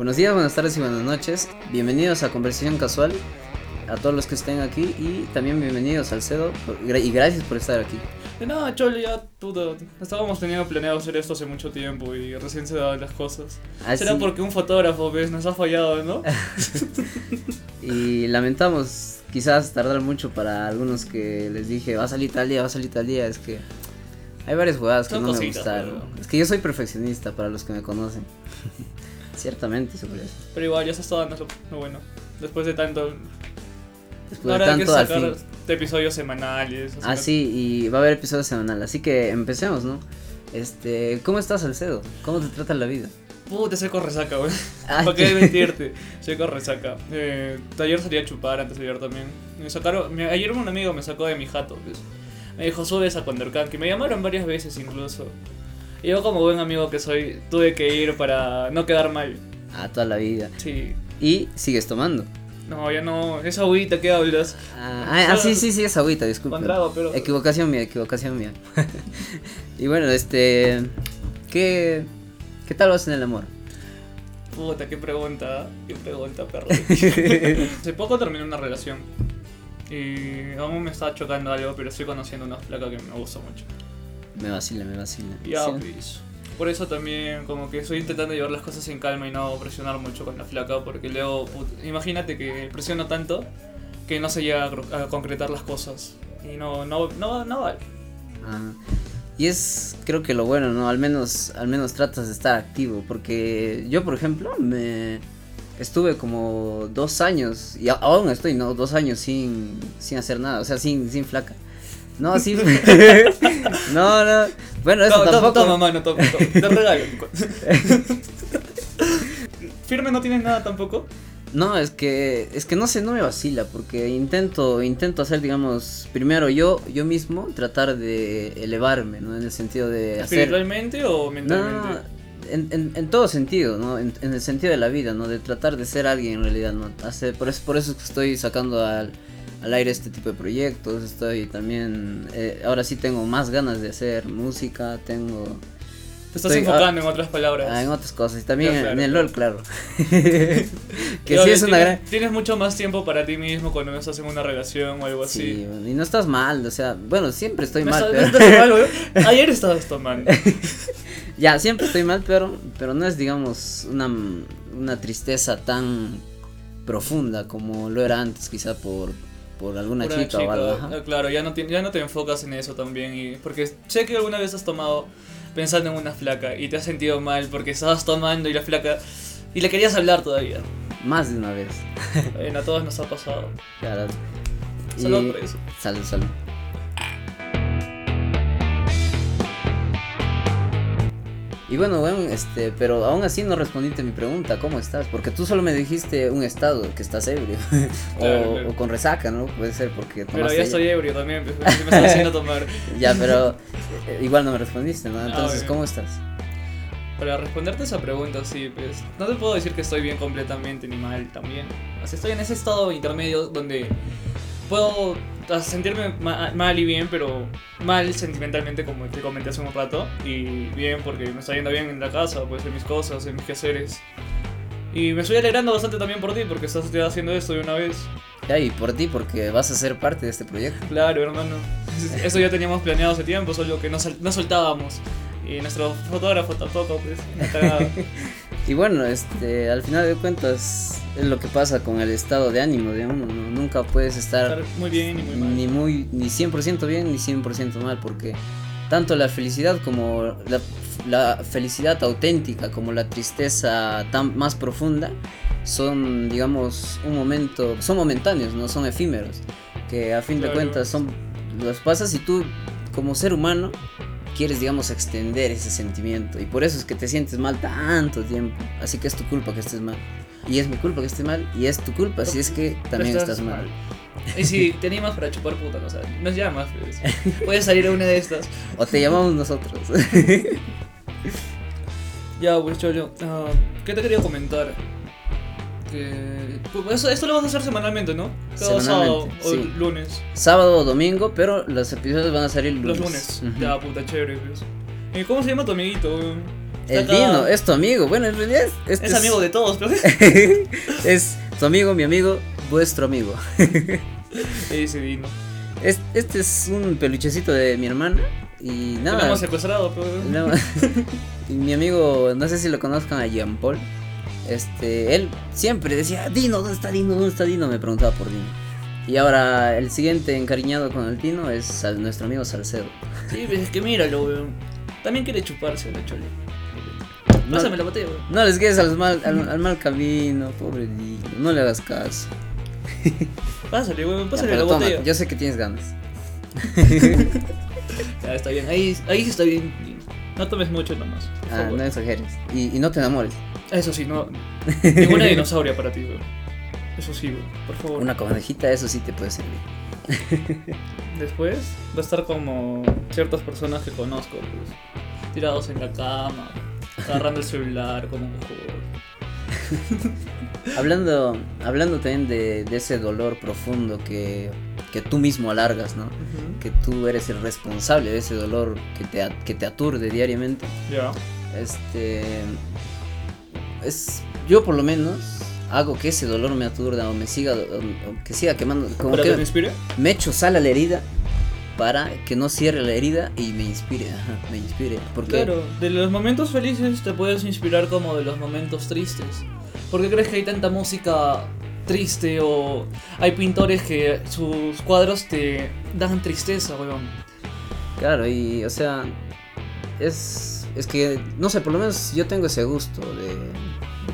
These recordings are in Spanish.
Buenos días, buenas tardes y buenas noches. Bienvenidos a Conversación Casual. A todos los que estén aquí y también bienvenidos al CEDO y gracias por estar aquí. De nada, Cholo, ya puta, estábamos teniendo planeado hacer esto hace mucho tiempo y recién se daban las cosas. Ah, Será porque un fotógrafo pues, nos ha fallado, ¿no? Y lamentamos quizás tardar mucho para algunos que les dije va a salir tal día, va a salir tal día. Es que hay varias jugadas que Son no me cositas, gustaron. pero- Es que yo soy perfeccionista para los que me conocen. Ciertamente sobre eso. Pero igual, ya se está dando lo, lo bueno. Después de tanto. Después de tanto al fin. de episodios semanales. Ah, sí, y va a haber episodio semanal, así que empecemos, ¿no? Este, ¿cómo estás, Alcedo? ¿Cómo te trata la vida? Puta, soy con resaca, güey. ¿Para qué mentirte? Soy con resaca. Eh, ayer salí a chupar, antes de ayer también. Me sacaron. me- ayer un amigo me sacó de mi jato, pues. Me dijo, subes a Condercan, que me llamaron varias veces incluso. Y yo, como buen amigo que soy, tuve que ir para no quedar mal. Ah, toda la vida. Sí. Y sigues tomando. No, ya no. Esa agüita que hablas. Ah, ah, ah, sí, sí, sí, es agüita, trago, pero. Equivocación mía, equivocación mía. y bueno, este, ¿qué, qué tal vas en el amor? Puta, qué pregunta. Qué pregunta, perro. Hace poco terminé una relación. Y aún me está chocando algo, pero estoy conociendo una flaca que me gusta mucho. Me vacila, me vacila. Ya, Sí. pues. Por eso también como que estoy intentando llevar las cosas en calma y no presionar mucho con la flaca, porque luego, imagínate que presiono tanto que no se llega a, concretar las cosas. Y no, no, no, no vale. Ah, y es, creo que lo bueno, ¿no? Al menos, al menos tratas de estar activo, porque yo, por ejemplo, me estuve como dos años, y aún estoy, ¿no? Dos años sin, sin hacer nada, o sea, sin, sin flaca. No, sí. no, no. Bueno, eso toma, tampoco. toma, mano, toma, toma. Te regalo. ¿Firme no tienes nada tampoco? No, es que es que no sé, no me vacila porque intento intento hacer digamos primero yo yo mismo tratar de elevarme, ¿no? En el sentido de hacer ¿Espiritualmente o no, mentalmente? no, no, en, en, en todo sentido, ¿no? En, en el sentido de la vida, ¿no? De tratar de ser alguien en realidad, ¿no? Hacer, por, eso, por eso es que estoy sacando al, al aire este tipo de proyectos, estoy también, eh, ahora sí tengo más ganas de hacer música, tengo... Te estás estoy- enfocando en otras palabras. Ah, en otras cosas, también Ya, en- claro, en el claro. LOL, claro. que Pero sí es una tienes, gran... Tienes mucho más tiempo para ti mismo cuando no estás en una relación o algo así. Sí, y no estás mal, o sea, bueno, siempre estoy mal, está- pero... estás mal. Ayer estabas tomando. ya, siempre estoy mal, pero, pero no es, digamos, una, una tristeza tan profunda como lo era antes, quizá por, por alguna Pura chica, o algo. ah, Claro, ya no, te, ya no te enfocas en eso también. Y, porque sé que alguna vez has tomado pensando en una flaca y te has sentido mal porque estabas tomando y la flaca. Y le querías hablar todavía. Más de una vez. Bueno, a todos nos ha pasado. Claro. Y- Salud por eso. Salud, salud. Y bueno, bueno, este, pero aún así no respondiste mi pregunta, ¿cómo estás? Porque tú solo me dijiste un estado, que estás ebrio. o, Claro, claro. o con resaca, ¿no? Puede ser porque Pero ya estoy ebrio también, pues, me estás haciendo tomar. Ya, pero eh, igual no me respondiste, ¿no? Entonces, bien. ¿cómo estás? Para responderte esa pregunta, sí, pues no te puedo decir que estoy bien completamente ni mal también. O sea, estoy en ese estado intermedio donde puedo sentirme ma- mal y bien, pero mal sentimentalmente como te comenté hace un rato. Y bien porque me está yendo bien en la casa, pues en mis cosas, en mis quehaceres. Y me estoy alegrando bastante también por ti porque estás haciendo esto de una vez. Ya, y por ti, porque vas a ser parte de este proyecto. Claro, hermano. Eso ya teníamos planeado hace tiempo, solo que no, no soltábamos. Y nuestro fotógrafo tampoco, pues. Y bueno, este, al final de cuentas, es lo que pasa con el estado de ánimo de uno, ¿no? Nunca puedes estar estar muy bien y muy mal. ni muy, ni 100% bien, ni 100% mal, porque tanto la felicidad como la, la felicidad auténtica, como la tristeza tan más profunda, son, digamos, un momento, son momentáneos, no son efímeros, que a fin de Claro. cuentas son, los pasas y tú, como ser humano, quieres, digamos, extender ese sentimiento, y por eso es que te sientes mal tanto tiempo, así que es tu culpa que estés mal. Y es mi culpa que esté mal, y es tu culpa si es que también estás, mal. Y si te animas para chupar puta, no sabes, nos llamas. Puedes salir a una de estas. O te llamamos nosotros. Ya, pues Cholo, ah, ¿qué te quería comentar? Que. pues, eso, esto lo vas a hacer semanalmente, ¿no? Cada sábado o sí. lunes. Sábado o domingo, pero los episodios van a salir lunes. Los lunes. Ujú. Ya, puta, chévere, pues. ¿Y cómo se llama tu amiguito? El Acá- Dino es tu amigo. Bueno, en realidad es, este Es amigo de todos, pero. es tu amigo, mi amigo, vuestro amigo. Ese Dino. Es- este es un peluchecito de mi hermana y Lo nada. hemos secuestrado, pero. no, y mi amigo, no sé si lo conozcan a Jean Paul. Este, él siempre decía, Dino, ¿dónde está Dino? ¿Dónde está Dino? Me preguntaba por Dino. Y ahora el siguiente encariñado con el Dino es nuestro amigo Salcedo. Sí, pues, es que míralo, weón. También quiere chuparse la chole. No- Pásame la botella, weón. No les guíes al mal, al, al mal camino, pobre Dino, no le hagas caso. Pásale, weón, Ya, pásale pero la toma, botella. yo sé que tienes ganas. Ya, está bien, ahí, ahí sí está bien. No tomes mucho nomás. Ah, favor. no exageres. Y, y no te enamores. Eso sí, no. Ninguna dinosauria para ti, weón. Eso sí, weón, por favor. Una conejita, eso sí te puede servir. Después va a estar como ciertas personas que conozco, pues, tirados en la cama, agarrando el celular como un juego. Hablando, hablando también de, de ese dolor profundo que, que tú mismo alargas, ¿no? Que tú eres el responsable de ese dolor que te, que te aturde diariamente. Ya. Este. Es. Yo por lo menos hago que ese dolor me aturda o me siga. o- que siga quemando. Como ¿Para que te inspire? me echo sal a la herida para que no cierre la herida y me inspire. Ajá, me inspire. Porque. Claro, de los momentos felices te puedes inspirar como de los momentos tristes. ¿Por qué crees que hay tanta música triste o hay pintores que sus cuadros te dan tristeza, weón? Claro, y o sea, es, es que, no sé, por lo menos yo tengo ese gusto de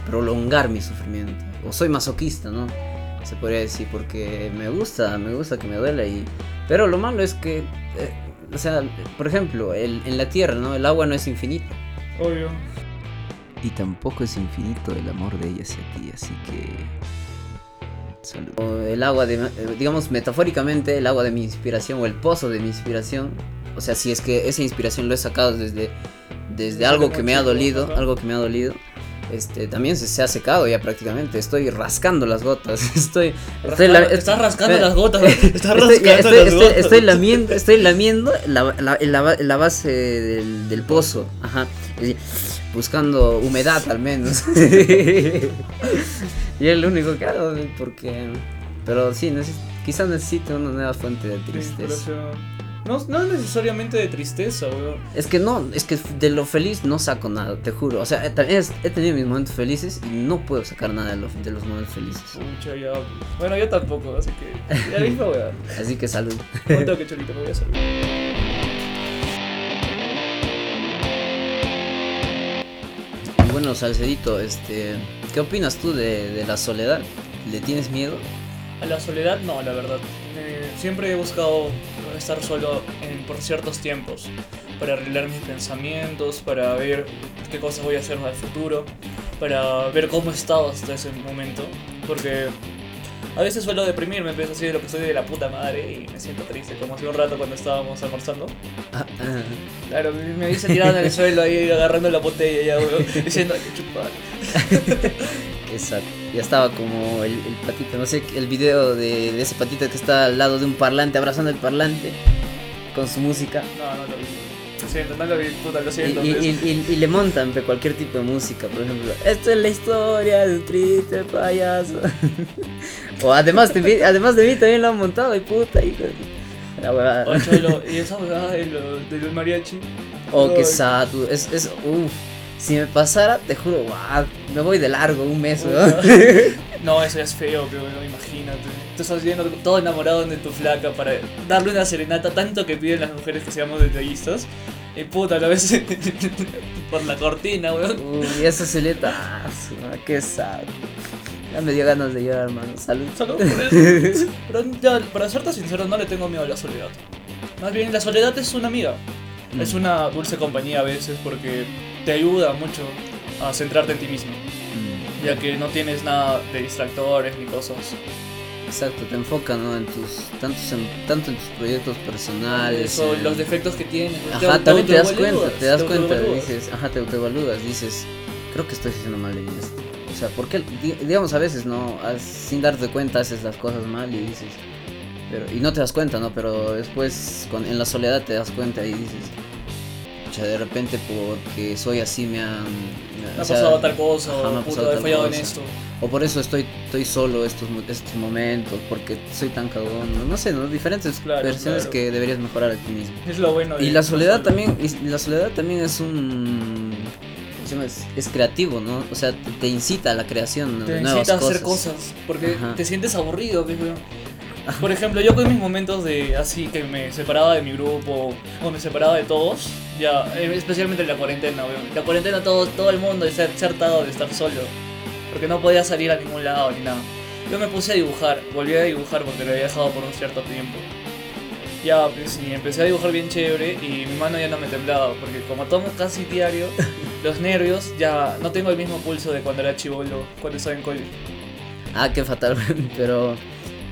prolongar mi sufrimiento. O soy masoquista, ¿no? Se podría decir, porque me gusta, me gusta que me duela y... Pero lo malo es que, eh, o sea, por ejemplo, el, en la tierra, ¿no? El agua no es infinita. Obvio. Y tampoco es infinito el amor de ella hacia ti, así que... Salud. O El agua de, digamos metafóricamente, el agua de mi inspiración o el pozo de mi inspiración. O sea, si es que esa inspiración lo he sacado desde, desde algo que me ha dolido, algo que me ha dolido. Este, también se, se ha secado ya prácticamente. Estoy rascando las gotas. Estoy, estoy Rascando- estás rascando las gotas, estás estoy, ya, rascando estoy- las estoy- gotas. estoy lamiendo, estoy lamiendo la, la- la- la base del, del pozo, ajá, buscando humedad al menos. y es lo único que hago, porque, pero sí, neces- quizás necesite una nueva fuente de tristeza. No, no necesariamente de tristeza, weón. Es que no, es que de lo feliz no saco nada, te juro. O sea, he, también he tenido mis momentos felices y no puedo sacar nada de, lo- de los momentos felices. Pucha, ya. Bueno, yo tampoco, así que. Ya mismo, weón. Así que salud. Que cholito, me voy a bueno, Salcedito, este, ¿qué opinas tú de, de la soledad? ¿Le tienes miedo? A la soledad, no, la verdad. Eh, siempre he buscado estar solo en- por ciertos tiempos. Para arreglar mis pensamientos, para ver qué cosas voy a hacer al futuro, para ver cómo he estado hasta ese momento. Porque a veces suelo deprimirme, empiezo así de lo que soy de la puta madre y me siento triste, como hace un rato cuando estábamos almorzando. Claro, me dice tirado en el suelo ahí agarrando la botella ya, diciendo hay que chupar. Exacto. Ya estaba como el, el patito, no sé, el video de, de ese patito que está al lado de un parlante, abrazando el parlante con su música. No, no lo vi. Lo siento, no lo vi, puta, lo siento. y- pues. y- y- y le montan pe, cualquier tipo de música, por ejemplo, esto es la historia de un triste payaso. o además de, mí, además de mí también lo han montado, y puta, hijo. La huevada. Y esa huevada de lo- del mariachi. Oh, qué sad, tú, es, es, uff. Si me pasara, te juro, guau, me voy de largo un mes, weón. No, eso ya es feo, pero imagínate. Tú estás viendo todo enamorado de tu flaca para darle una serenata tanto que piden las mujeres que seamos detallistas. Y puta, a la vez por la cortina, weón. Uy, ah, su madre, qué sad. Ya me dio ganas de llorar, hermano. Salud. Solo por eso. Pero ya, para serte sincero, no le tengo miedo a la soledad. Más bien, la soledad es una amiga. Mm. Es una dulce compañía a veces porque te ayuda mucho a centrarte en ti mismo. Mm, Ya que no tienes nada de distractores ni cosas. Exacto, te enfoca, ¿no? En tus, tantos en- tanto en tus proyectos personales. Eso, en- los defectos que tienes. Ajá, también te das cuenta, te das cuenta, dices, ajá, te autoevalúas, dices, creo que estoy haciendo mal en esto. O sea, porque, di- digamos, a veces, ¿no? Sin darte cuenta haces las cosas mal y dices, pero, y no te das cuenta, ¿no? Pero después, con, en la soledad te das cuenta y dices, pucha, de repente porque soy así me han... Me ha pasado tal cosa, ajá, me ha he en esto. O por eso estoy, estoy solo estos, estos momentos, porque soy tan cagón, no, no sé, ¿no? Diferentes Claro, versiones claro. que deberías mejorar a ti mismo. Es lo bueno de Y la soledad también, y la soledad también es un... Es, es creativo, ¿no? O sea, te, te incita a la creación Te de nuevas necesitas cosas. hacer cosas, porque Ajá. te sientes aburrido, weón. Por ejemplo, yo con mis momentos de así que me separaba de mi grupo o me separaba de todos, ya, eh, especialmente en la cuarentena, weón. La cuarentena todo, todo el mundo ha hartado de estar solo, porque no podía salir a ningún lado ni nada. Yo me puse a dibujar, volví a dibujar porque lo había dejado por un cierto tiempo. Ya, pues, y empecé a dibujar bien chévere y mi mano ya no me temblaba, porque como tomo casi diario, los nervios ya no tengo el mismo pulso de cuando era chivolo, cuando estaba en colegio. Ah, qué fatal, pero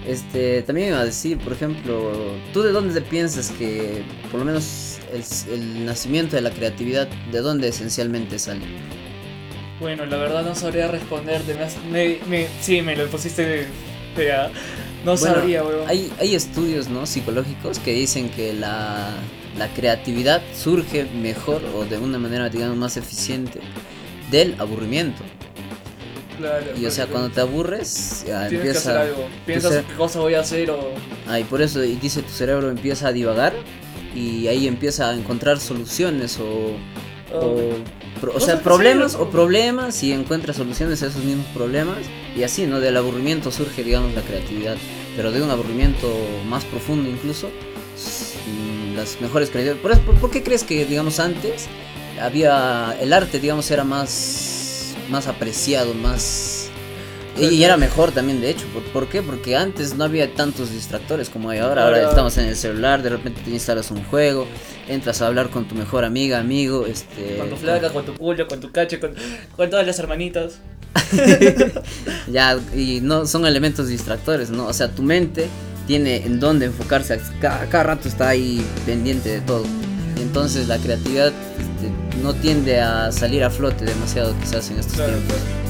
este también iba a decir, por ejemplo, ¿tú de dónde piensas que por lo menos el, el nacimiento de la creatividad, de dónde esencialmente sale? Bueno, la verdad no sabría responderte. Me, me, sí, me lo pusiste. No Bueno, sabría, weón. Hay, hay estudios ¿no? psicológicos que dicen que la, la creatividad surge mejor o de una manera, digamos, más eficiente del aburrimiento. Claro, Y o sea, cuando te aburres, ya Tienes que hacer empieza... algo. Piensas ser- qué cosa voy a hacer o. Ah, y por eso y dice tu cerebro empieza a divagar y ahí empieza a encontrar soluciones o, o, o- pro- o sea que problemas sí, o problemas y encuentra soluciones a esos mismos problemas y así no del aburrimiento surge digamos la creatividad pero de un aburrimiento más profundo incluso mm, las mejores creatividades por, eso- por, por qué crees que digamos antes había el arte digamos era más más apreciado más y, era mejor también, de hecho. ¿Por, por qué? Porque antes no había tantos distractores como hay ahora. Ahora estamos en el celular, de repente te instalas un juego, entras a hablar con tu mejor amiga, amigo, este... Con tu flaca, con tu culo, con tu cache, con, con todas las hermanitas. Ya, y no son elementos distractores, ¿no? O sea, tu mente tiene en dónde enfocarse, cada, cada rato está ahí pendiente de todo. Entonces la creatividad este, no tiende a salir a flote demasiado quizás en estos Claro, tiempos. claro.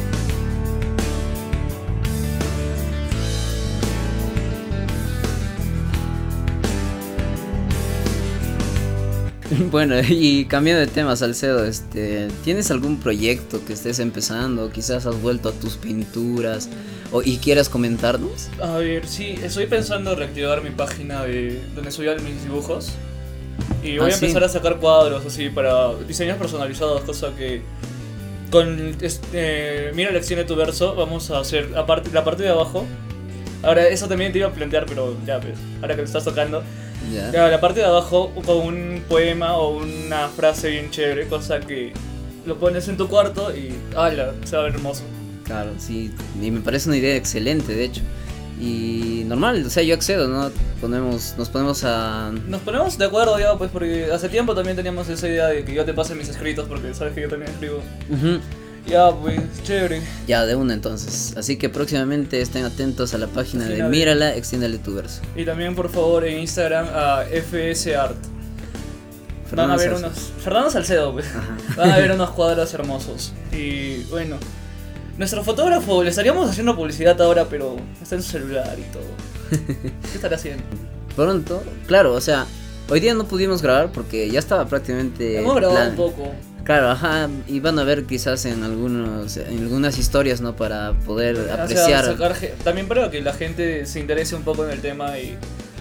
Bueno, y cambiando de tema, Salcedo, este, ¿tienes algún proyecto que estés empezando? Quizás has vuelto a tus pinturas o, y quieras comentarnos. A ver, sí, estoy pensando reactivar mi página de donde subía mis dibujos. Y voy Ah, a sí. empezar a sacar cuadros así para diseños personalizados, cosa que con este, mira la lección de tu verso vamos a hacer aparte la parte de abajo. Ahora eso también te iba a plantear, pero ya ves, ahora que lo estás tocando. Ya, la parte de abajo con un poema o una frase bien chévere, cosa que lo pones en tu cuarto y ¡hala! Se va a ver hermoso. Claro, sí, y me parece una idea excelente, de hecho. Y normal, o sea, yo accedo, ¿no? Ponemos, nos ponemos a... Nos ponemos de acuerdo ya, pues, porque hace tiempo también teníamos esa idea de que yo te pase mis escritos, porque sabes que yo también escribo. Ya, pues, chévere. Ya, de una entonces. Así que próximamente estén atentos a la página de Mírala, extiéndale tu verso. Y también, por favor, en Instagram a FSArt. Van a ver Salcedo. unos. Fernando Salcedo, pues. Van a ver unos cuadros hermosos. Y bueno, nuestro fotógrafo le estaríamos haciendo publicidad ahora, pero está en su celular y todo. ¿Qué estará haciendo? Pronto, claro, o sea, hoy día no pudimos grabar porque ya estaba prácticamente... Hemos grabado plan- un poco. Claro, ajá, y van a ver quizás en algunos, en algunas historias, ¿no? Para poder O sea, apreciar. sacar ge- también para que la gente se interese un poco en el tema y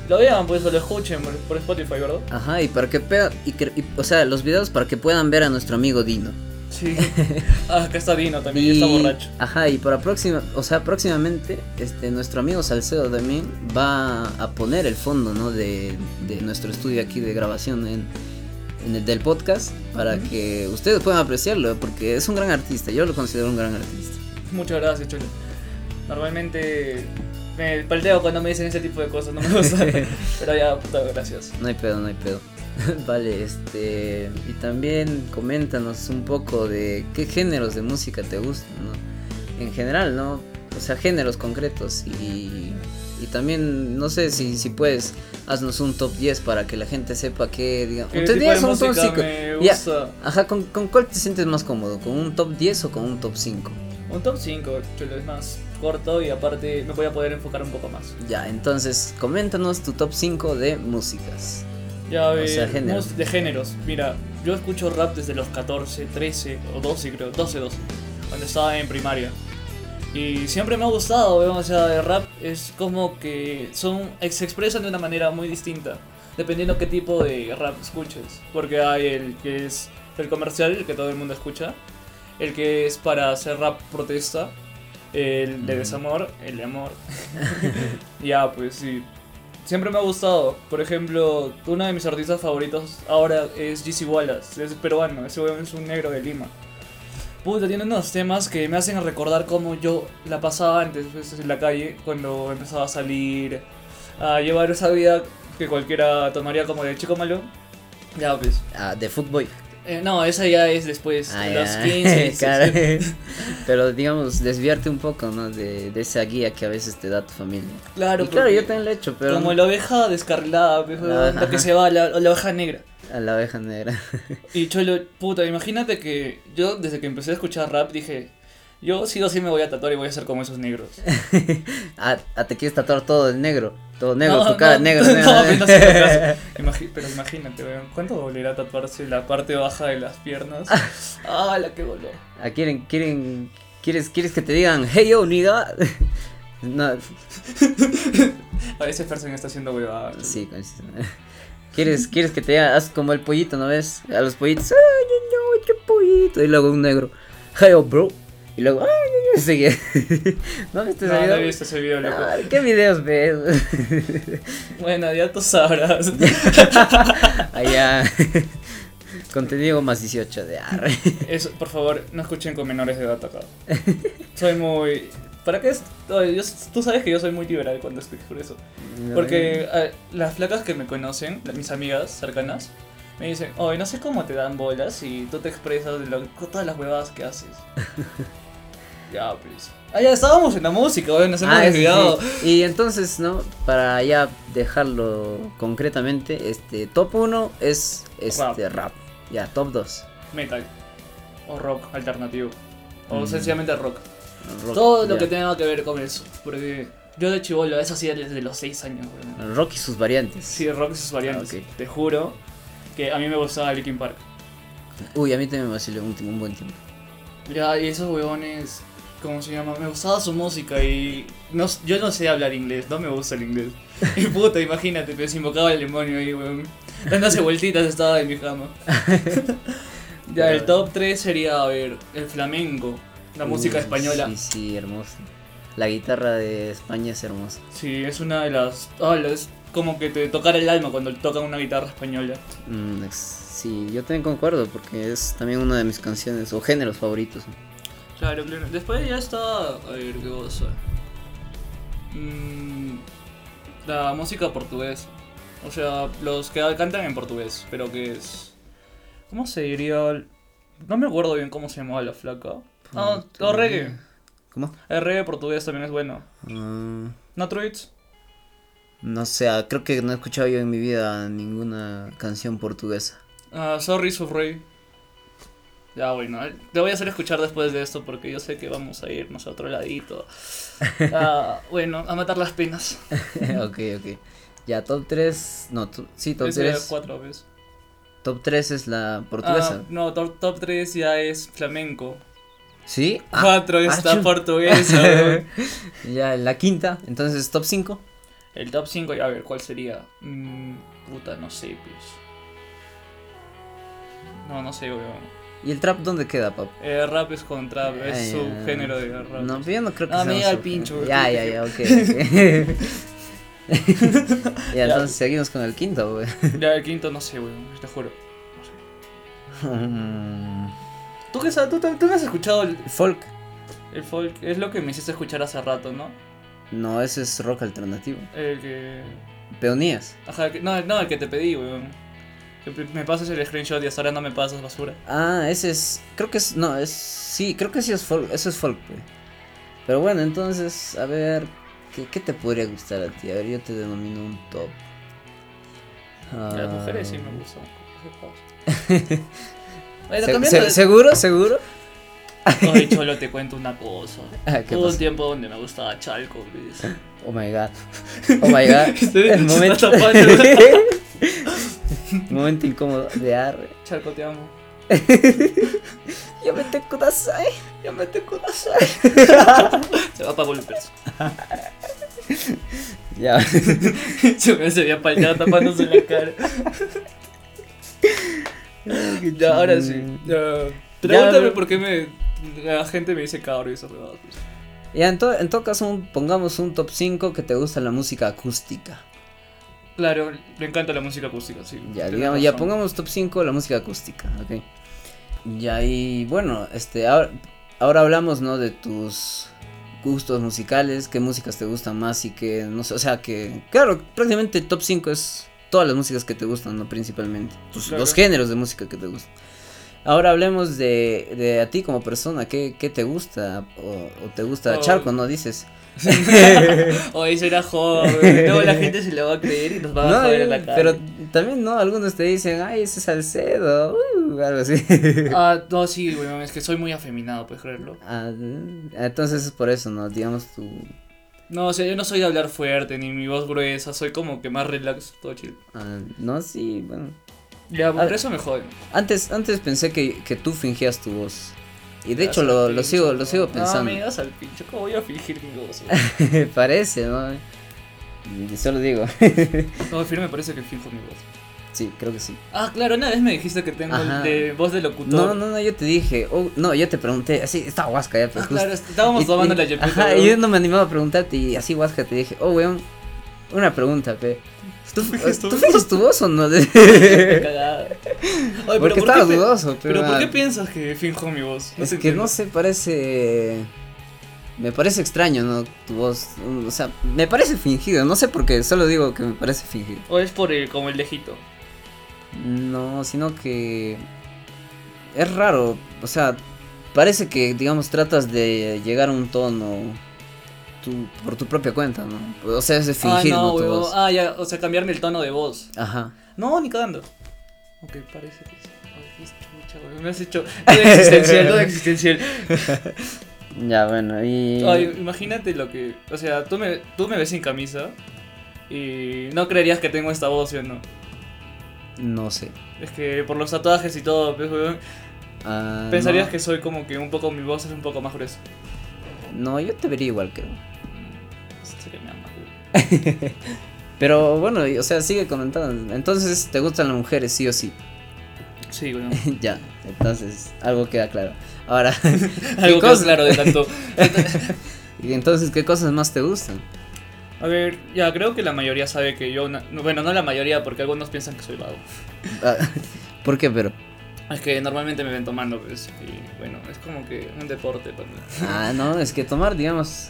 lo vean, pues, o lo escuchen por, Spotify, ¿verdad? Ajá, y para que y que- y- o sea, los videos para que puedan ver a nuestro amigo Dino. Sí. Ah, acá está Dino también, está borracho. Ajá, y para próxima, o sea, próximamente, este, nuestro amigo Salcedo también va a poner el fondo, ¿no? De, de nuestro estudio aquí de grabación en, en el del podcast para que ustedes puedan apreciarlo, porque es un gran artista, yo lo considero un gran artista. Muchas gracias, Cholo. Normalmente me palteo cuando me dicen ese tipo de cosas, no me gusta. pero ya, puta, gracias. No hay pedo, no hay pedo. vale, este. Y también coméntanos un poco de qué géneros de música te gustan, ¿no? En general, ¿no? O sea, géneros concretos. Y, y también, no sé si, si puedes, haznos un top 10 para que la gente sepa digamos. ¿Qué Usted tipo de digas un top música 5. me Ya. gusta? Ajá, ¿con, ¿con cuál te sientes más cómodo? ¿Con un top 10 o con un top 5? Un top 5, Cholo, es más corto y aparte me voy a poder enfocar un poco más. Ya, entonces, coméntanos tu top 5 de músicas. Ya, O eh, sea, de géneros. Mira, yo escucho rap desde los 14, 13 o 12 creo, 12, 12, cuando estaba en primaria. Y siempre me ha gustado, weón, o sea, el rap es como que son se expresan de una manera muy distinta, dependiendo qué tipo de rap escuches. Porque hay el que es el comercial, el que todo el mundo escucha, el que es para hacer rap protesta, el de desamor, el de amor. ya, pues sí. Siempre me ha gustado. Por ejemplo, uno de mis artistas favoritos ahora es GC Wallace. Es peruano, ese weón es un negro de Lima. Puta, tiene unos temas que me hacen recordar cómo yo la pasaba antes pues, en la calle, cuando empezaba a salir, a llevar esa vida que cualquiera tomaría como de chico malo. Ya, pues. Ah, de fútbol. Eh, no, esa ya es después, Ah, los ya. 15. Claro. 16. Pero digamos, desviarte un poco, ¿no? De, de esa guía que a veces te da tu familia. Claro, Y claro, yo también lo he hecho, pero Como la oveja descarrilada, pues, La que se va, la, la oveja negra. a la oveja negra. Y cholo, puta, imagínate que yo desde que empecé a escuchar rap dije, yo sí o sí me voy a tatuar y voy a ser como esos negros. ah, ah, te quieres tatuar todo el negro. Todo negro, No, tu cara no, negro. no, no sé. Imagi- pero imagínate, weón, ¿cuánto dolerá tatuarse la parte baja de las piernas? Ah, la que dolor. Ah, quieren, quieren, quieres, quieres que te digan, hey yo, nigga. no, A veces Fersen está haciendo huevada. sí. Quieres, quieres que te haz como el pollito, ¿no ves? A los pollitos, ay, no, no, qué pollito. Y luego un negro, hey yo, bro. Y luego, ay, no, no. ¿No viste ese No, no video? he visto ese video, loco. Ay, ¿Qué videos ves? Bueno, ya tú sabrás. Allá. Contenido más 18 de arre. Eso, por favor, no escuchen con menores de edad acá. Soy muy... ¿Para qué es? Yo- tú sabes que yo soy muy liberal cuando escucho eso. Porque las flacas que me conocen, mis amigas cercanas, me dicen, oye, no sé cómo te dan bolas y tú te expresas de lo- todas las huevadas que haces. Ya, pues. Ah, ya estábamos en la música, oye, nos hemos Ah, sí, sí. Y entonces, ¿no? Para ya dejarlo concretamente, este top 1 es este rap. Ya, top 2. Metal. O rock alternativo. O Mm. sencillamente rock. Rock, Todo lo ya. que tenga que ver con eso. Porque yo de chivolo, eso hacía desde los 6 años. Rock y sus variantes. Sí, rock y sus variantes. Ah. Te juro que a mí me gustaba Linkin Park. Uy, a mí también me vaciló un, un buen tiempo. Ya, y esos huevones, ¿cómo se llama? Me gustaba su música y no, yo no sé hablar inglés, no me gusta el inglés. Y puta, imagínate, pues invocaba al demonio ahí, weón. Dándose vueltitas estaba en mi cama. ya, el top 3 sería, a ver, el flamenco, la música Uy, española. Sí, sí, hermoso. La guitarra de España es hermosa. Sí, es una de las... Ah, es como que te tocara el alma cuando tocan una guitarra española. Mm, sí, yo también concuerdo porque es también una de mis canciones o géneros favoritos. ¿No? Claro, claro. Después ya está. A ver, qué cosa. Mm, la música portuguesa. O sea, los que cantan en portugués, pero que es. ¿Cómo se diría? No me acuerdo bien cómo se llamaba la flaca. Ah, o reggae. ¿Cómo? El reggae portugués también es bueno. Ah, ¿No Truits? no sé, ah, creo que no he escuchado yo en mi vida ninguna canción portuguesa. Ah, sorry, Rey. Ya, bueno, te voy a hacer escuchar después de esto porque yo sé que vamos a irnos a otro ladito. Ah, bueno, a matar las penas. ok, ok. Ya, top 3. No, tu- sí, top Ese 3. cuatro veces. Top 3 es la portuguesa. Ah, no, top, top 3 ya es flamenco. ¿Sí? Ah, 4 ah, está chun. portuguesa. ya, la quinta. Entonces, top 5. El top 5, a ver, ¿cuál sería? Mm, puta, no sé, pues. No, no sé, weón. ¿Y el trap dónde queda, pap? Eh, rap es con trap, es Ay, su ya. género de rap. No, yo no creo que Ah, sea me sub- pincho, güey. Ya, ya, ya, ok. ok. ya, entonces seguimos con el quinto, güey. Ya, el quinto no sé, weón, te juro. No sé. Mm, ¿Tú qué sabes? ¿Tú, tú, has escuchado el, Folk. el folk? Es lo que me hiciste escuchar hace rato, ¿no? No, ese es rock alternativo. El que. Peonías. Ajá, el que- no, no, el que te pedí, weón. Me pasas el screenshot y hasta ahora no me pasas basura. Ah, ese es. Creo que es. No, es. Sí, creo que sí es folk. Eso es folk. Pero bueno, entonces, a ver. ¿qué, qué te podría gustar a ti? A ver, yo te denomino un top. Las Ah, mujeres sí me gustan. Bueno, se- se- de- ¿Seguro? ¿Seguro? Ay, cholo, te cuento una cosa. Ah, ¿qué Hubo un tiempo donde me gustaba Chalco, ¿ves? Oh my god. Oh my god. El momento. Momento incómodo de arre. Charco, te amo. Yo me te kudasai. Ya me te kudasai. Se va para golpes. Ya. Se me se había palteado tapándose la cara. Ya, ahora sí. Ya. Pregúntame Ya, por qué me, la gente me dice cabro y esas pues. Ya, en, to- en todo caso, un- pongamos un top 5 que te gusta la música acústica. Claro, me encanta la música acústica, sí. Ya, digamos, ya pongamos top 5 la música acústica, ok. Ya, y bueno, este, ahora, ahora hablamos, ¿no? De tus gustos musicales, qué músicas te gustan más y qué, no sé, o sea, que, claro, prácticamente top 5 es todas las músicas que te gustan, ¿no? Principalmente, tus- Claro. los géneros de música que te gustan. Ahora hablemos de, de a ti como persona, ¿qué, qué te gusta? O, o te gusta Oh. Charco, ¿no? Dices. O eso era joven. Luego la gente se lo va a creer y nos va a No, joder en eh, la cara. pero también, ¿no? Algunos te dicen, ay, ese es Salcedo, uh, algo así. Ah, no, sí, güey, es que soy muy afeminado, puedes creerlo. Ah, entonces es por eso, ¿no? Digamos tu... No, o sea, yo no soy de hablar fuerte ni mi voz gruesa, soy como que más relax, todo chill. ah, no, sí, bueno. Ya, por Ah. eso me joden. Antes, antes pensé que, que tú fingías tu voz. Y de hecho lo, lo sigo, lo no. sigo No, pensando. me das al pincho, ¿cómo voy a fingir mi voz? Parece, ¿no? Solo digo. No, firme me parece que finjo mi voz. sí, creo que sí. Ah, claro, una vez me dijiste que tengo Ajá. de voz de locutor. No, no, no, yo te dije. oh, no, yo te pregunté. Así, estaba Huasca ya, pero Ah, claro, estábamos Y- tomando y- la yepita. Ajá, y yo no me animaba a preguntarte y así Huasca te dije, oh, weón, una pregunta, pe. ¿Tú, ¿tú voz o no? Qué cagada. Oye, pero Porque ¿por estaba qué dudoso, pero. Pero ¿por qué piensas que finjo mi voz? Es te que no sé, parece. Me parece extraño, ¿no? Tu voz. O sea, me parece fingido. No sé por qué, solo digo que me parece fingido. O es por el, como el lejito. No, sino que. Es raro. O sea, parece que, digamos, tratas de llegar a un tono. Tu- por tu propia cuenta, ¿no? O sea, es de fingir, ah, ¿no? no, Tu huevón. voz. Ah, ya, o sea, cambiarme el tono de voz. Ajá. No, ni cagando. Ok, parece que sí. Me has hecho todo existencial, todo existencial. Ya, bueno, y. Ay, imagínate lo que. O sea, tú me, tú me ves sin camisa. Y no creerías que tengo esta voz, ¿sí o no? No sé. Es que por los tatuajes y todo, pues, Ah, pensarías no. que soy como que un poco. Mi voz es un poco más gruesa. No, yo te vería igual, creo. Pero bueno, o sea, sigue comentando. Entonces, ¿te gustan las mujeres, sí o sí? Sí, bueno. ya, entonces, algo queda claro. Ahora, Algo que cosa? claro de tanto. y entonces, ¿qué cosas más te gustan? A ver, ya creo que la mayoría sabe que yo. no, Bueno, no la mayoría, porque algunos piensan que soy vago. Ah, ¿Por qué, pero? Es que normalmente me ven tomando, pues. Y bueno, es como que un deporte para mí. Ah, no, es que tomar, digamos,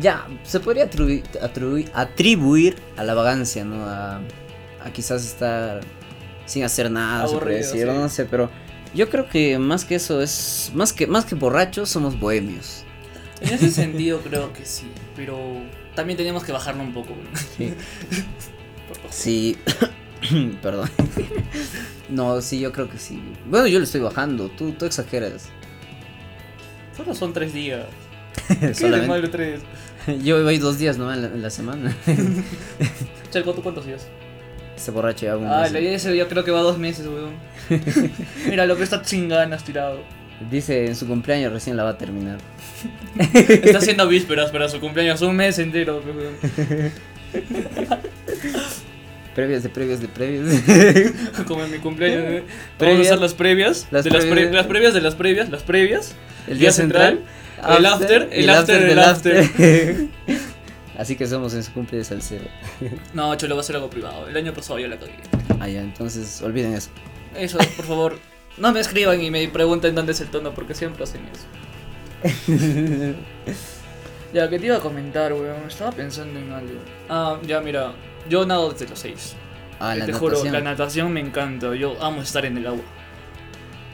ya, se podría atribuir, atribuir, atribuir a la vagancia, ¿no? A, a quizás estar sin hacer nada, se puede Aburrido, decir, sí. no sé, pero yo creo que más que eso es, más que, más que borrachos, somos bohemios. En ese sentido creo que sí, pero también teníamos que bajarlo un poco. ¿no? Sí. Sí, perdón. No, sí, yo creo que sí. Bueno, yo lo estoy bajando, tú, tú exageras. Solo son tres días. ¿Qué malo tres? Yo voy dos días, ¿no? En la, en la semana. Chalco, ¿tú cuántos días? Ese borracho ya un Ah, mes. ese día creo que va dos meses, weón. Mira, lo que está sin ganas tirado. Dice en su cumpleaños recién la va a terminar. Está haciendo vísperas para su cumpleaños, un mes entero, weón. Previas de previas de previas. Como en mi cumpleaños, ¿eh? Vamos a hacer las previas. las de las, pre- previas- las previas de las previas, las previas. El día central. El after, el after del after. Así que somos en su cumple de Salcedo. No, cholo, va a ser algo privado. El año pasado ya la cagué. Ah, ya, entonces olviden eso. Eso, por favor. No me escriban y me pregunten dónde es el tono, porque siempre hacen eso. Ya, que te iba a comentar, weón. Estaba pensando en algo. Ah, ya, mira. Yo nado desde los 6. Ah, la te juro, la natación me encanta. Yo amo estar en el agua.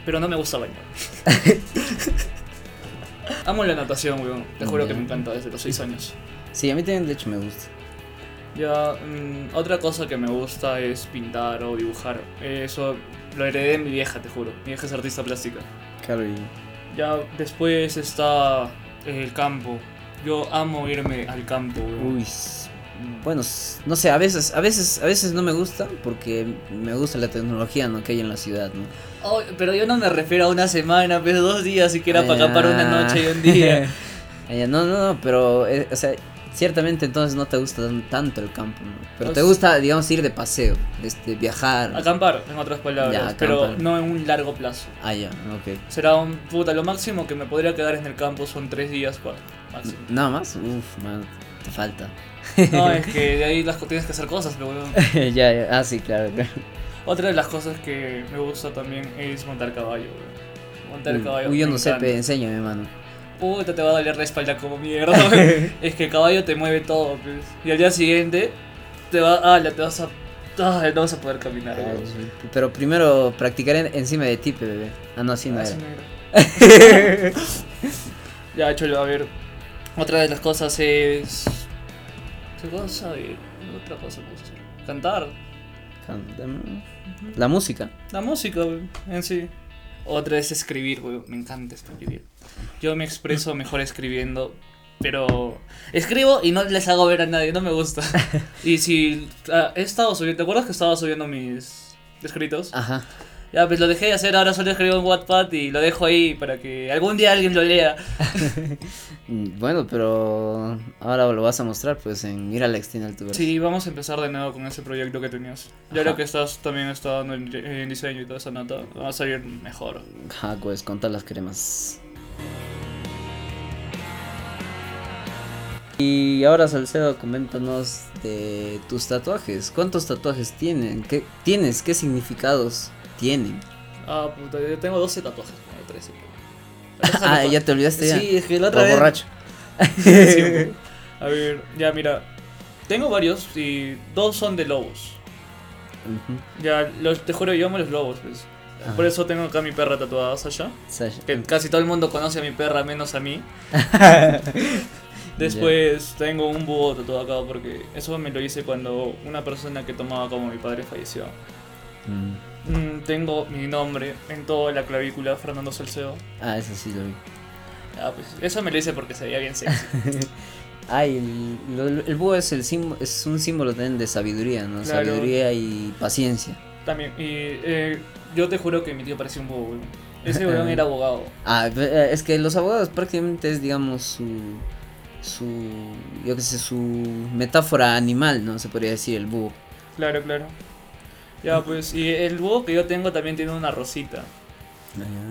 Pero no me gusta bañar. Amo la natación, weón. Te juro que me encanta desde los 6 años. Sí, a mí también de hecho me gusta. Ya, mm, otra cosa que me gusta es pintar o dibujar. Eso lo heredé de mi vieja, te juro. Mi vieja es artista plástica. Claro, y Ya después está el campo. Yo amo irme al campo, weón. Uy, bueno, no sé, a veces, a veces, a veces no me gusta porque me gusta la tecnología, ¿no? Que hay en la ciudad, ¿no? Oh, pero yo no me refiero a una semana, pero dos días siquiera para acampar una noche y un día. Ah, no, no, no, pero, eh, o sea, ciertamente entonces no te gusta tan- tanto el campo, ¿no? Pero te Pues- gusta, digamos, ir de paseo, este, viajar. Acampar, en otras palabras, Ya, pero no en un largo plazo. Ah, ya, ok. Será un puta, lo máximo que me podría quedar en el campo son tres días, cuatro, máximo. Nada más, uff, man, te falta. No, es que de ahí las tienes que hacer cosas, pero bueno. ya, ya, ah, sí, claro, claro. Otra de las cosas que me gusta también es montar caballo, weón. Montar caballo. Uy, yo no sé, pe, enséñame, mano. Puta, te va a doler la espalda como mierda. es que el caballo te mueve todo, pues. Y al día siguiente te va, ah, ya te vas a, ah, no vas a poder caminar. Ay, sí. Pero primero practicaré en- encima de ti, bebé. Ah, no, así no Ah, era. sí, no era. ya, cholo, a ver. Otra de las cosas es. ¿Qué cosa? Y Otra cosa me gusta. Cantar. Can- La música. La música, weón, en sí. Otra es escribir, weón. Me encanta escribir. Yo me expreso mejor escribiendo. Pero escribo y no les hago ver a nadie, no me gusta. Y si ah, he estado subiendo, ¿te acuerdas que estaba subiendo mis escritos? Ajá. Ya, pues lo dejé de hacer, ahora solo escribo en Wattpad y lo dejo ahí para que algún día alguien lo lea. Mm, Bueno, pero ahora lo vas a mostrar pues en Mira Alex tiene tu Sí, vamos a empezar de nuevo con ese proyecto que tenías. Ya Ajá. lo que estás también estando en, en diseño y toda esa nota, va a salir mejor. Ajá, pues con todas las cremas. Y ahora Salcedo, coméntanos de tus tatuajes. ¿Cuántos tatuajes tienen? ¿Qué tienes? ¿Qué significados tienen? Ah, puta, yo tengo 12 tatuajes, no 13. Ah, ya te olvidaste ya. Sí, es que la otra Por vez... borracho. Sí. A ver, ya mira. Tengo varios y dos son de lobos. Ya, los, te juro, yo amo los lobos, pues. Por eso tengo acá a mi perra tatuada, Sasha. Sasha. Que casi todo el mundo conoce a mi perra, menos a mí. Después tengo un búho tatuado acá porque eso me lo hice cuando una persona que tomaba como mi padre falleció. Mm. Mm, tengo mi nombre en toda la clavícula, Fernando Salcedo. Ah, eso sí lo vi. Ah, pues eso me lo hice porque se veía bien sexy. Ay, el, el búho es, el símbolo, es un símbolo también de sabiduría, ¿no? Claro. Sabiduría y paciencia. También, y eh, yo te juro que mi tío parecía un búho. Ese weón era abogado. Ah, eh, es que los abogados prácticamente es, digamos, su, su, yo qué sé, su metáfora animal, ¿no? Se podría decir, el búho. Claro, claro. Ya, pues, y el búho que yo tengo también tiene una rosita.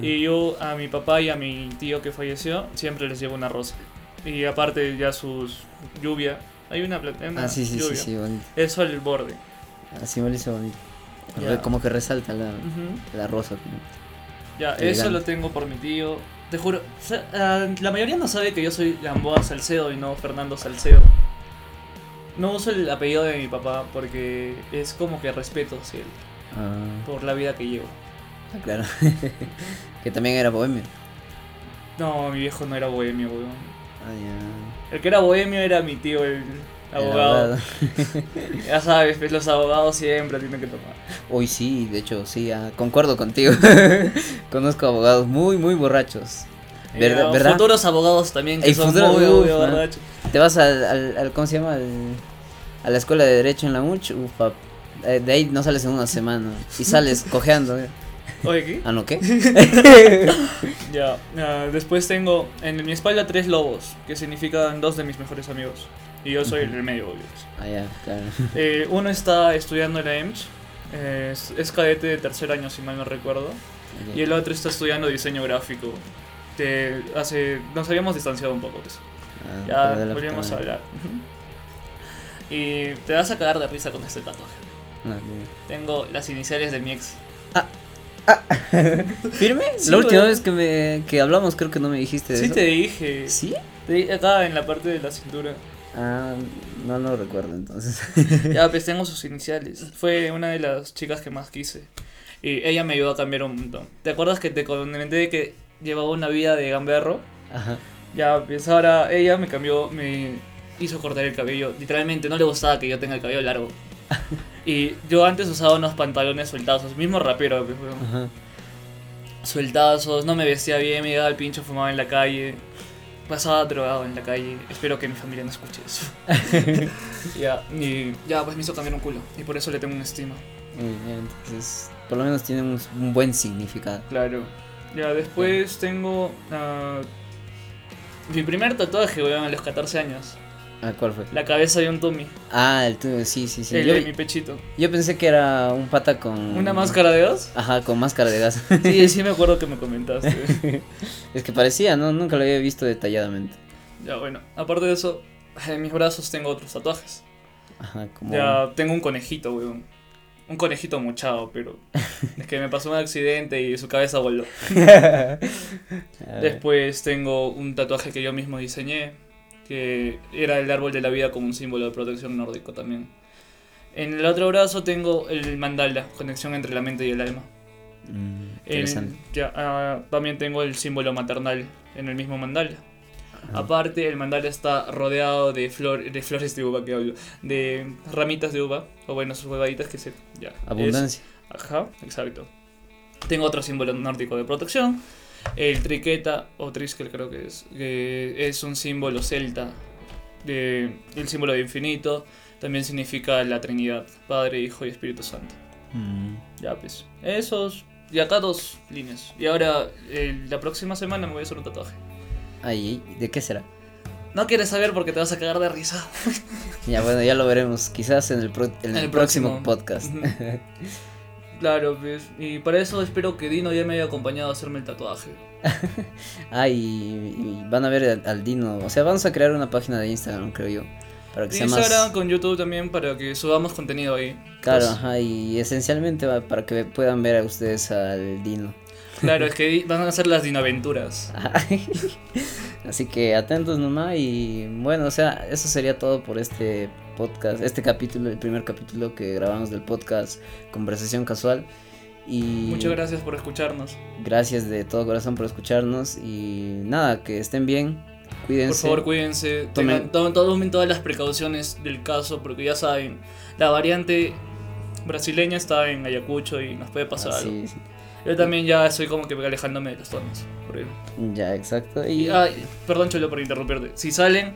Y yo a mi papá y a mi tío que falleció siempre les llevo una rosa. Y aparte ya sus lluvia. Hay una, pla- una Ah, sí, sí, sí, lluvia. sí, bonito. Eso al borde. Así me lo hizo bonito. Ya. Como que resalta la, la rosa. Ya, eso lo tengo por mi tío. Te juro, o sea, ah, la mayoría no sabe que yo soy Gamboa Salcedo y no Fernando Salcedo. No uso el apellido de mi papá porque es como que respeto hacia él Ah, por la vida que llevo. ah, claro. que también era bohemio. No, mi viejo no era bohemio, weón. Ah, ya. El que era bohemio era mi tío, el abogado. Ya sabes, pues los abogados siempre tienen que tomar. Hoy sí, de hecho, sí, ah, concuerdo contigo. Conozco abogados muy, muy borrachos. ¿Verdad- Eh, verdad? Futuros abogados también que son futuro- muy, uf, muy. Te vas al, al, al- ¿cómo se llama? Al- a la escuela de Derecho en la UNCH, ufa, eh, de ahí no sales en una semana y sales cojeando. ¿eh? Oye, ¿qué? ¿Ah, no qué? Ya, ah, después tengo en mi espalda tres lobos, que significan dos de mis mejores amigos. Y yo soy el medio, obvio. Ah, ya, claro. Eh, uno está estudiando en la EMS, eh, es, es cadete de tercer año, si mal no recuerdo. Y el otro está estudiando diseño gráfico. Que hace, nos habíamos distanciado un poco, pues. Ah, Ya de volvimos a hablar. Y te vas a cagar de risa con este tatuaje. madre. Tengo las iniciales de mi ex. ¿Firme? Sí, la última vez que, me, que hablamos creo que no me dijiste de Sí eso. te dije. ¿Sí? Te di- acá en la parte de la cintura. Ah, no lo recuerdo entonces. Ya, pues tengo sus iniciales. Fue una de las chicas que más quise. Y ella me ayudó a cambiar un montón. ¿Te acuerdas que te comenté de que llevaba una vida de gamberro? Ajá. Ya, pues ahora ella me cambió, me hizo cortar el cabello. Literalmente no le gustaba que yo tenga el cabello largo. Y yo antes usaba unos pantalones sueltazos, mismo rapero, pues. Ajá. sueltazos, no me vestía bien, me llegaba al pincho, fumaba en la calle. pasaba drogado en la calle. Espero que mi familia no escuche eso. ya, y ya, pues me hizo cambiar un culo. Y por eso le tengo una estima. Entonces, por lo menos tiene un buen significado. Claro. Ya, después tengo. ah, mi primer tatuaje, weón, a los 14 años. Ah, ¿cuál fue? La cabeza de un Tommy. Ah, el tuyo, sí, sí, sí. el Yo, de mi pechito. yo pensé que era un pata con. ¿Una máscara de dos? Ajá, con máscara de gas. Sí, sí me acuerdo que me comentaste. es que parecía, ¿no? Nunca lo había visto detalladamente. ya, bueno. Aparte de eso, en mis brazos tengo otros tatuajes. Ajá, como. Ya tengo un conejito, weón. Un conejito mochado, pero es que me pasó un accidente y su cabeza voló. Después tengo un tatuaje que yo mismo diseñé, que era el árbol de la vida como un símbolo de protección nórdico también. En el otro brazo tengo el mandala, conexión entre la mente y el alma. Mm, ya, ah, también tengo el símbolo maternal en el mismo mandala. Ajá. Aparte, el mandala está rodeado de, flor, de flores de uva, que hablo, de ramitas de uva, o bueno, sus huevaditas que se... Ya, es- Abundancia. Ajá, exacto. Tengo otro símbolo nórdico de protección. El triqueta, o triskel creo que es, que es un símbolo celta. De, el símbolo de infinito. También significa la Trinidad, Padre, Hijo y Espíritu Santo. Mm. Ya pues, esos. Y acá dos líneas. Y ahora, eh, la próxima semana me voy a hacer un tatuaje. Ay, ¿de qué será? No quieres saber porque te vas a cagar de risa. Ya bueno, ya lo veremos. Quizás en el, pro- en el, El próximo, próximo. podcast. Claro, pues. Y para eso espero que Dino ya me haya acompañado a hacerme el tatuaje. ah, y, y van a ver al, Dino. O sea, vamos a crear una página de Instagram, creo yo. Para que sea Instagram más. con YouTube también para que subamos contenido ahí. Claro, Pues, ajá. Y esencialmente para que puedan ver a ustedes al Dino. Claro, es que van a ser las dinoaventuras. Así que atentos nomás. Y bueno, o sea, eso sería todo por este podcast. Este capítulo, el primer capítulo que grabamos del podcast Conversación Casual. Y Muchas gracias por escucharnos. Gracias de todo corazón por escucharnos y nada, que estén bien, cuídense. Por favor, cuídense. Tomen- todas las precauciones del caso porque ya saben, la variante brasileña está en Ayacucho y nos puede pasar algo. Así, sí. Yo también ya estoy como que alejándome de los tonos. Ya, exacto. Y, ah, perdón, Cholo, por interrumpirte. Si salen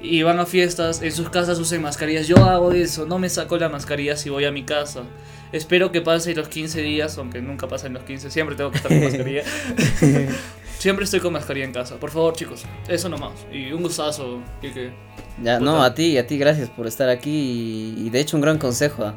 y van a fiestas, en sus casas usen mascarillas. Yo hago eso, no me saco la mascarilla si voy a mi casa. Espero que pase los 15 días, aunque nunca pasen los 15, siempre tengo que estar con mascarilla. siempre estoy con mascarilla en casa. Por favor, chicos, eso nomás. Y un gustazo, ya, no, puta. a ti, a ti, gracias por estar aquí y, y de hecho un gran consejo. ah.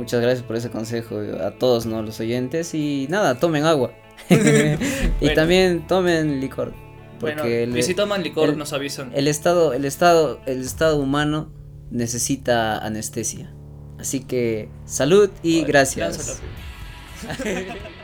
Muchas gracias por ese consejo a todos, ¿no? Los oyentes y nada, tomen agua. y también tomen licor. Bueno, Porque el, y si toman licor, el- nos avisan. el estado, el estado, el estado humano necesita anestesia. Así que salud y Vale, gracias.